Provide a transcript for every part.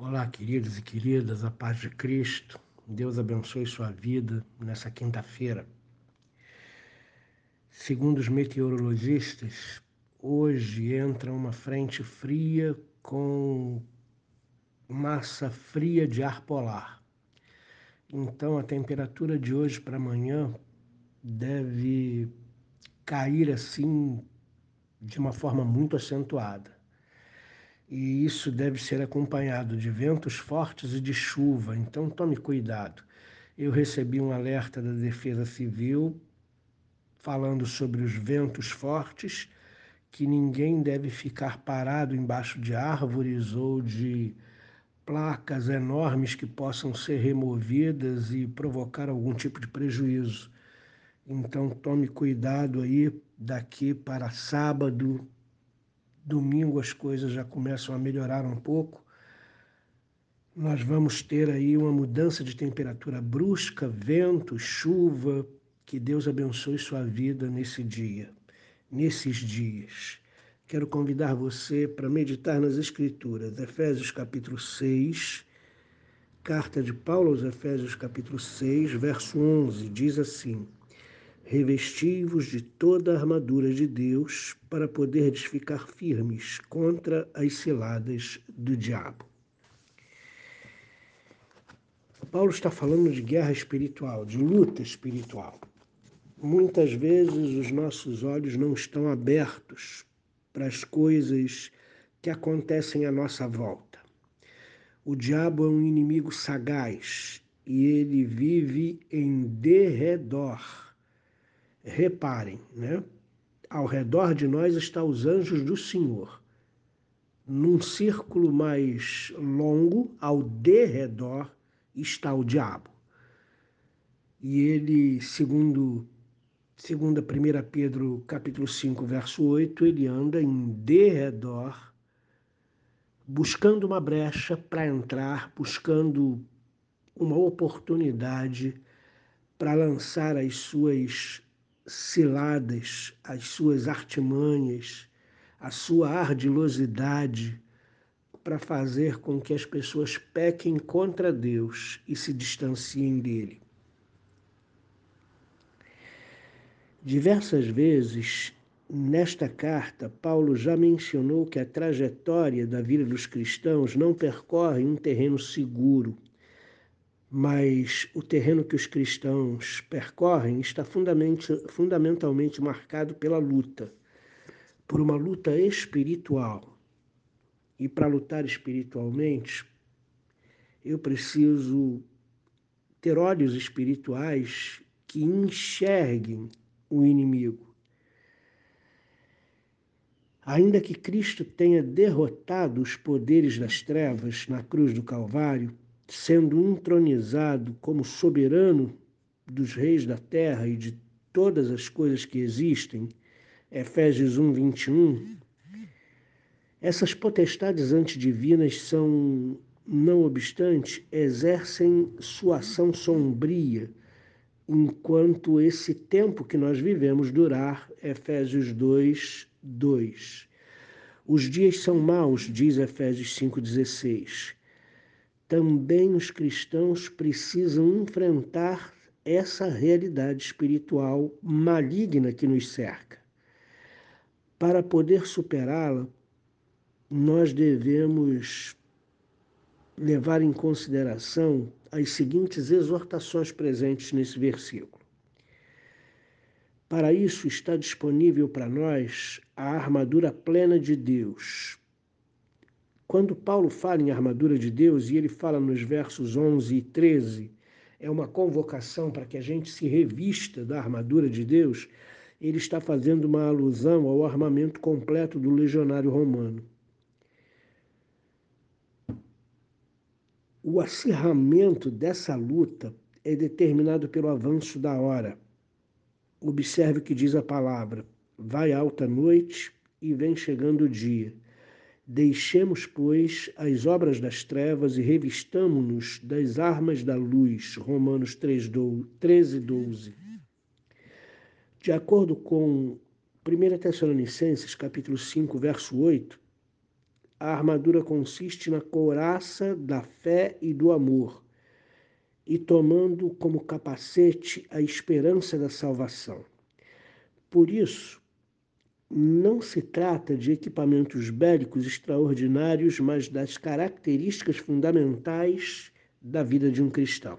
Olá, queridos e queridas, a paz de Cristo. Deus abençoe sua vida nessa quinta-feira. Segundo os meteorologistas, hoje entra uma frente fria com massa fria de ar polar. Então a temperatura de hoje para amanhã deve cair assim de uma forma muito acentuada e isso deve ser acompanhado de ventos fortes e de chuva, então tome cuidado. Eu recebi um alerta da Defesa Civil falando sobre os ventos fortes, que ninguém deve ficar parado embaixo de árvores ou de placas enormes que possam ser removidas e provocar algum tipo de prejuízo. Então tome cuidado aí daqui para sábado, Domingo as coisas já começam a melhorar um pouco. Nós vamos ter aí uma mudança de temperatura brusca, vento, chuva. Que Deus abençoe sua vida nesse dia, nesses dias. Quero convidar você para meditar nas Escrituras. Efésios capítulo 6, carta de Paulo aos Efésios capítulo 6, verso 11, diz assim: Revesti-vos de toda a armadura de Deus para poderdes ficar firmes contra as ciladas do diabo. Paulo está falando de guerra espiritual, de luta espiritual. Muitas vezes os nossos olhos não estão abertos para as coisas que acontecem à nossa volta. O diabo é um inimigo sagaz e ele vive em derredor reparem, né? Ao redor de nós estão os anjos do Senhor. Num círculo mais longo, ao derredor, está o diabo. E ele, segundo segundo 1 Pedro capítulo 5, verso 8, ele anda em derredor, buscando uma brecha para entrar, buscando uma oportunidade para lançar as suas ciladas, as suas artimanhas, a sua ardilosidade para fazer com que as pessoas pequem contra Deus e se distanciem dele. Diversas vezes nesta carta, Paulo já mencionou que a trajetória da vida dos cristãos não percorre um terreno seguro mas o terreno que os cristãos percorrem está fundamentalmente marcado pela luta, por uma luta espiritual. E para lutar espiritualmente, eu preciso ter olhos espirituais que enxerguem o inimigo. Ainda que Cristo tenha derrotado os poderes das trevas na cruz do Calvário, sendo entronizado como soberano dos reis da terra e de todas as coisas que existem, Efésios 1, 21, essas potestades antedivinas são, não obstante, exercem sua ação sombria enquanto esse tempo que nós vivemos durar, Efésios 2, 2. Os dias são maus, diz Efésios 5,16 também os cristãos precisam enfrentar essa realidade espiritual maligna que nos cerca. Para poder superá-la, nós devemos levar em consideração as seguintes exortações presentes nesse versículo. Para isso está disponível para nós a armadura plena de Deus, quando Paulo fala em armadura de Deus, e ele fala nos versos 11 e 13, é uma convocação para que a gente se revista da armadura de Deus, ele está fazendo uma alusão ao armamento completo do legionário romano. O acirramento dessa luta é determinado pelo avanço da hora. Observe o que diz a palavra: vai alta noite e vem chegando o dia. Deixemos, pois, as obras das trevas e revistamo-nos das armas da luz. Romanos 3, 13, 12. De acordo com 1 Tessalonicenses, capítulo 5, verso 8, a armadura consiste na couraça da fé e do amor, e tomando como capacete a esperança da salvação. Por isso, não se trata de equipamentos bélicos extraordinários, mas das características fundamentais da vida de um cristão.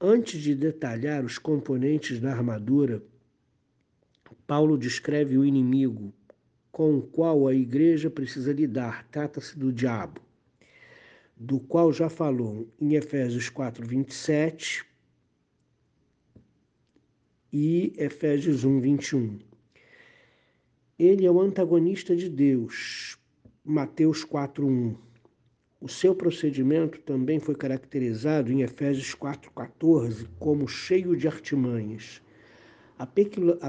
Antes de detalhar os componentes da armadura, Paulo descreve o inimigo com o qual a igreja precisa lidar. Trata-se do diabo, do qual já falou em Efésios 4, 27 e Efésios 1, 21. Ele é o antagonista de Deus. Mateus 4:1. O seu procedimento também foi caracterizado em Efésios 4:14 como cheio de artimanhas. A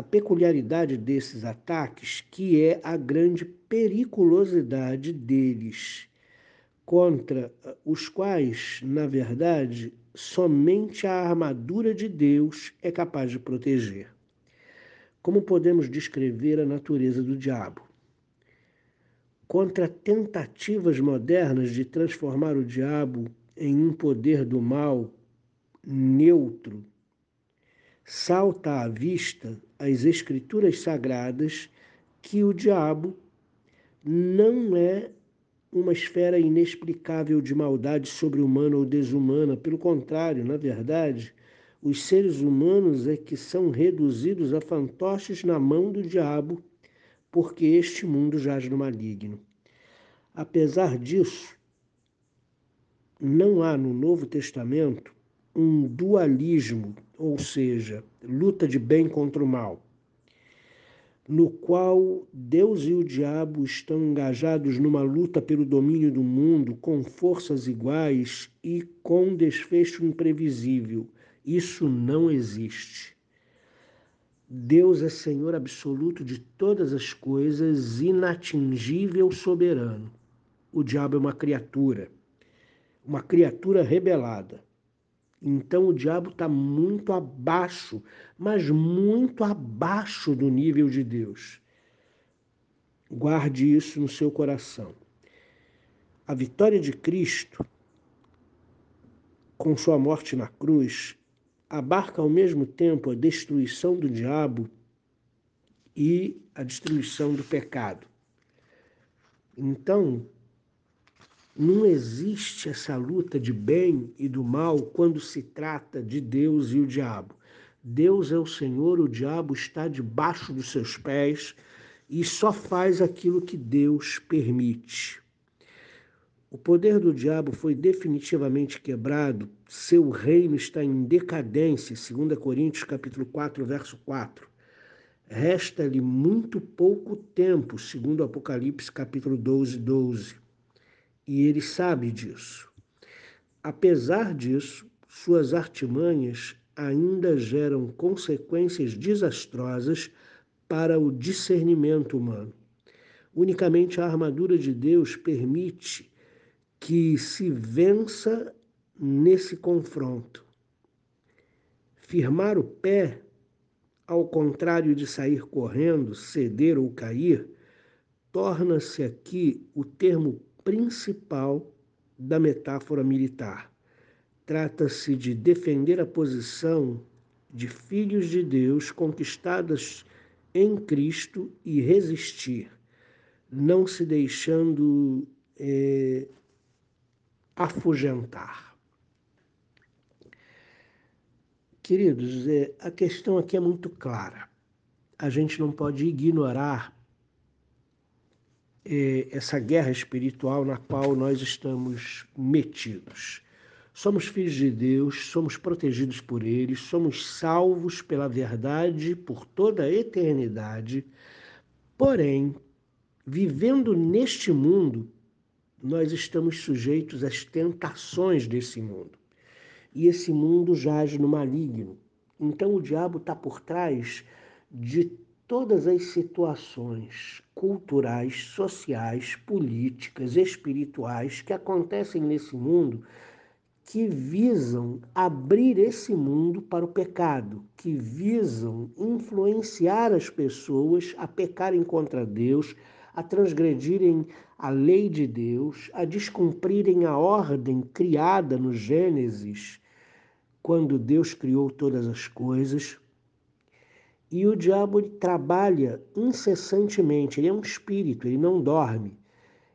peculiaridade desses ataques, que é a grande periculosidade deles, contra os quais, na verdade, somente a armadura de Deus é capaz de proteger. Como podemos descrever a natureza do diabo? Contra tentativas modernas de transformar o diabo em um poder do mal neutro, salta à vista as escrituras sagradas que o diabo não é uma esfera inexplicável de maldade sobre-humana ou desumana. Pelo contrário, na verdade, os seres humanos é que são reduzidos a fantoches na mão do diabo, porque este mundo jaz no maligno. Apesar disso, não há no Novo Testamento um dualismo, ou seja, luta de bem contra o mal, no qual Deus e o diabo estão engajados numa luta pelo domínio do mundo com forças iguais e com desfecho imprevisível isso não existe. Deus é Senhor absoluto de todas as coisas, inatingível, soberano. O diabo é uma criatura, uma criatura rebelada. Então o diabo está muito abaixo, mas muito abaixo do nível de Deus. Guarde isso no seu coração. A vitória de Cristo, com sua morte na cruz, abarca ao mesmo tempo a destruição do diabo e a destruição do pecado. Então, não existe essa luta de bem e do mal quando se trata de Deus e o diabo. Deus é o Senhor, o diabo está debaixo dos seus pés e só faz aquilo que Deus permite. O poder do diabo foi definitivamente quebrado, seu reino está em decadência, 2 Coríntios capítulo 4, verso 4. Resta-lhe muito pouco tempo, segundo Apocalipse capítulo 12, 12. E ele sabe disso. Apesar disso, suas artimanhas ainda geram consequências desastrosas para o discernimento humano. Unicamente a armadura de Deus permite que se vença nesse confronto. Firmar o pé, ao contrário de sair correndo, ceder ou cair, torna-se aqui o termo principal da metáfora militar. Trata-se de defender a posição de filhos de Deus conquistadas em Cristo e resistir, não se deixando é, afugentar. Queridos, é, a questão aqui é muito clara. A gente não pode ignorar é, essa guerra espiritual na qual nós estamos metidos. Somos filhos de Deus, somos protegidos por Ele, somos salvos pela verdade por toda a eternidade. Porém, vivendo neste mundo, nós estamos sujeitos às tentações desse mundo. E esse mundo jaz no maligno. Então o diabo está por trás de todas as situações culturais, sociais, políticas, espirituais que acontecem nesse mundo que visam abrir esse mundo para o pecado, que visam influenciar as pessoas a pecarem contra Deus, a transgredirem a lei de Deus, a descumprirem a ordem criada no Gênesis, quando Deus criou todas as coisas. E o diabo trabalha incessantemente, ele é um espírito, ele não dorme.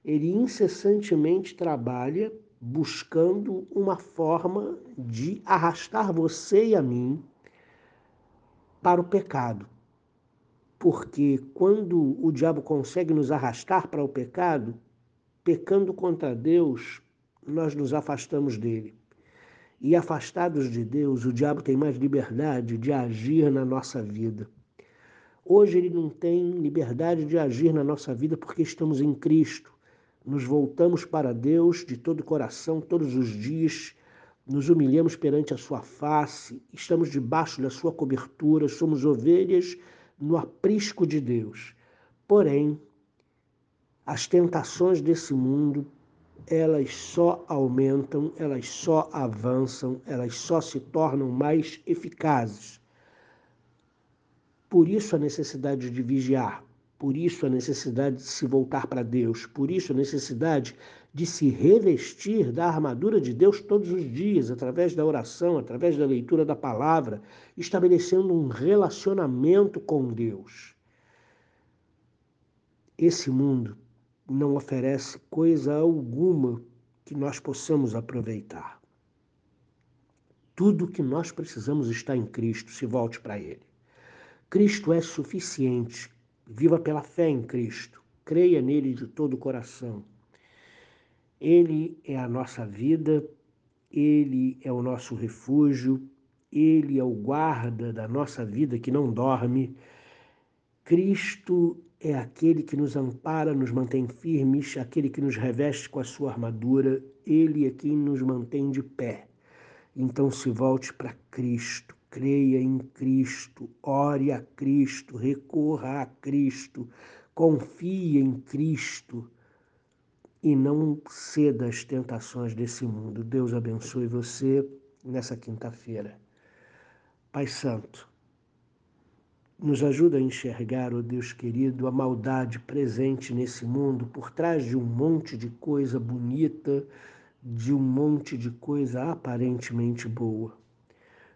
Ele incessantemente trabalha buscando uma forma de arrastar você e a mim para o pecado. Porque quando o diabo consegue nos arrastar para o pecado, pecando contra Deus, nós nos afastamos dele. E afastados de Deus, o diabo tem mais liberdade de agir na nossa vida. Hoje ele não tem liberdade de agir na nossa vida porque estamos em Cristo. Nos voltamos para Deus de todo o coração todos os dias, nos humilhamos perante a sua face, estamos debaixo da sua cobertura, somos ovelhas no aprisco de Deus. Porém, as tentações desse mundo elas só aumentam, elas só avançam, elas só se tornam mais eficazes. Por isso a necessidade de vigiar, por isso a necessidade de se voltar para Deus, por isso a necessidade de se revestir da armadura de Deus todos os dias, através da oração, através da leitura da palavra, estabelecendo um relacionamento com Deus. Esse mundo não oferece coisa alguma que nós possamos aproveitar. Tudo que nós precisamos está em Cristo, se volte para Ele. Cristo é suficiente. Viva pela fé em Cristo. Creia nele de todo o coração. Ele é a nossa vida, ele é o nosso refúgio, ele é o guarda da nossa vida que não dorme. Cristo é aquele que nos ampara, nos mantém firmes, aquele que nos reveste com a sua armadura, ele é quem nos mantém de pé. Então se volte para Cristo, creia em Cristo, ore a Cristo, recorra a Cristo, confie em Cristo e não ceda às tentações desse mundo. Deus abençoe você nessa quinta-feira. Pai Santo, nos ajuda a enxergar, ó oh Deus querido, a maldade presente nesse mundo por trás de um monte de coisa bonita, de um monte de coisa aparentemente boa.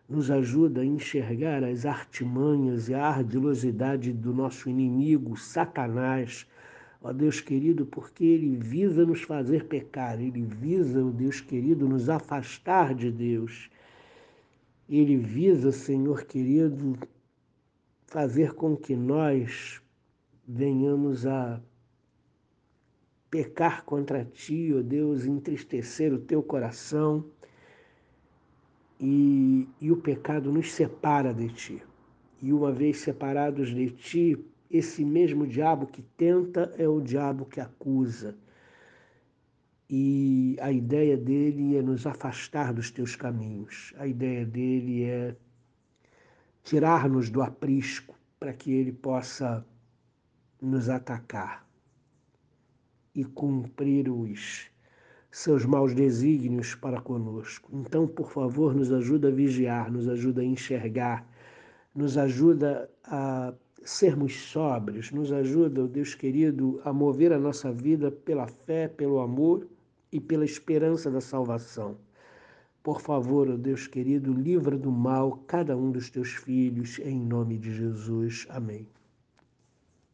Nos ajuda a enxergar as artimanhas e a ardilosidade do nosso inimigo, Satanás, ó Deus querido, porque ele visa nos fazer pecar, ele visa, ó Deus querido, nos afastar de Deus. Ele visa, Senhor querido, fazer com que nós venhamos a pecar contra ti, ó Deus, entristecer o teu coração e, e o pecado nos separa de ti. E uma vez separados de ti, esse mesmo diabo que tenta é o diabo que acusa. E a ideia dele é nos afastar dos teus caminhos. A ideia dele é tirar-nos do aprisco para que ele possa nos atacar e cumprir os seus maus desígnios para conosco. Então, por favor, nos ajuda a vigiar, nos ajuda a enxergar, nos ajuda a sermos sóbrios, nos ajuda, Deus querido, a mover a nossa vida pela fé, pelo amor e pela esperança da salvação. Por favor, Deus querido, livra do mal cada um dos teus filhos, em nome de Jesus. Amém.